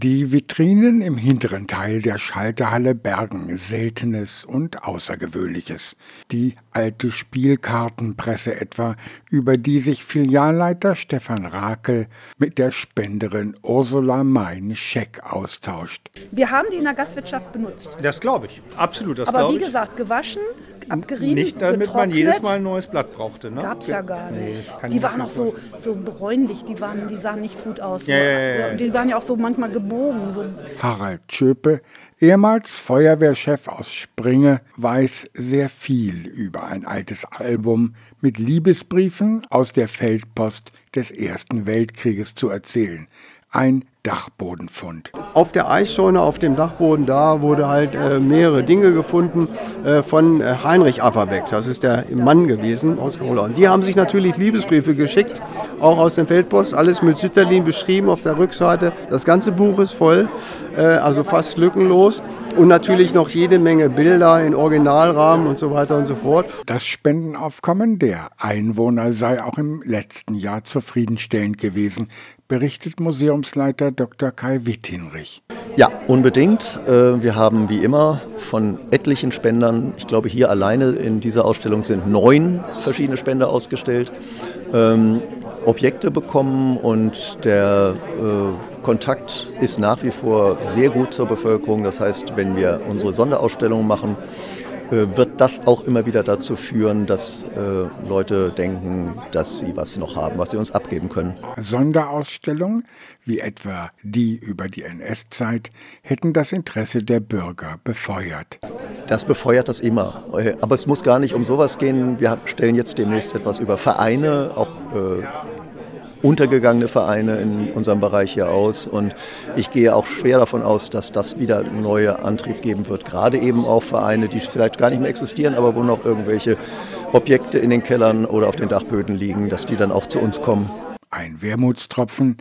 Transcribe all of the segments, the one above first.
Die Vitrinen im hinteren Teil der Schalterhalle bergen Seltenes und Außergewöhnliches. Die alte Spielkartenpresse etwa, über die sich Filialleiter Stefan Rakel mit der Spenderin Ursula Mein-Scheck austauscht. Wir haben die in der Gastwirtschaft benutzt. Das glaube ich, absolut. Das Aber wie ich. gesagt, gewaschen, abgerieben, Nicht damit man jedes Mal ein neues Blatt brauchte. Ne? Gab's ja gar Nee, nicht. kann die waren auch so, so bräunlich, die, waren, die sahen nicht gut aus. Ja, ja, ja, ja. Die waren ja auch so manchmal gebogen. So. Harald Schöpe, ehemals Feuerwehrchef aus Springe, weiß sehr viel über ein altes Album mit Liebesbriefen aus der Feldpost des Ersten Weltkrieges zu erzählen. Ein Dachbodenfund. Auf der Eisscheune, auf dem Dachboden da, wurde halt äh, mehrere Dinge gefunden äh, von äh, Heinrich Afferbeck. Das ist der Mann gewesen aus Gola. Und die haben sich natürlich Liebesbriefe geschickt, auch aus dem Feldpost, alles mit Sütterlin beschrieben auf der Rückseite. Das ganze Buch ist voll, äh, also fast lückenlos. Und natürlich noch jede Menge Bilder in Originalrahmen und so weiter und so fort. Das Spendenaufkommen der Einwohner sei auch im letzten Jahr zufriedenstellend gewesen, berichtet Museumsleiter Dr. Kai Wittinrich. Ja, unbedingt. Äh, Wir haben wie immer von etlichen Spendern, ich glaube hier alleine in dieser Ausstellung sind neun verschiedene Spender ausgestellt, ähm, Objekte bekommen und der äh, Kontakt ist nach wie vor sehr gut zur Bevölkerung. Das heißt, wenn wir unsere Sonderausstellungen machen, wird das auch immer wieder dazu führen, dass äh, Leute denken, dass sie was noch haben, was sie uns abgeben können. Sonderausstellungen, wie etwa die über die NS-Zeit, hätten das Interesse der Bürger befeuert. Das befeuert das immer. Äh, Aber es muss gar nicht um sowas gehen. Wir stellen jetzt demnächst etwas über Vereine, auch äh, untergegangene Vereine in unserem Bereich hier aus. Und ich gehe auch schwer davon aus, dass das wieder neuen Antrieb geben wird. Gerade eben auch Vereine, die vielleicht gar nicht mehr existieren, aber wo noch irgendwelche Objekte in den Kellern oder auf den Dachböden liegen, dass die dann auch zu uns kommen. Ein Wermutstropfen.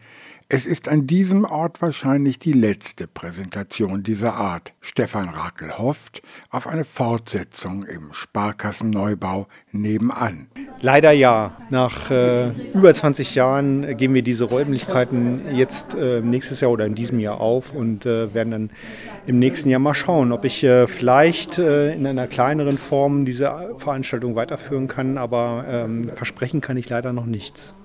Es ist an diesem Ort wahrscheinlich die letzte Präsentation dieser Art. Stefan Rakel hofft auf eine Fortsetzung im Sparkassenneubau nebenan. Leider ja. Nach äh, über 20 Jahren geben wir diese Räumlichkeiten jetzt äh, nächstes Jahr oder in diesem Jahr auf und äh, werden dann im nächsten Jahr mal schauen, ob ich äh, vielleicht äh, in einer kleineren Form diese Veranstaltung weiterführen kann. Aber ähm, versprechen kann ich leider noch nichts.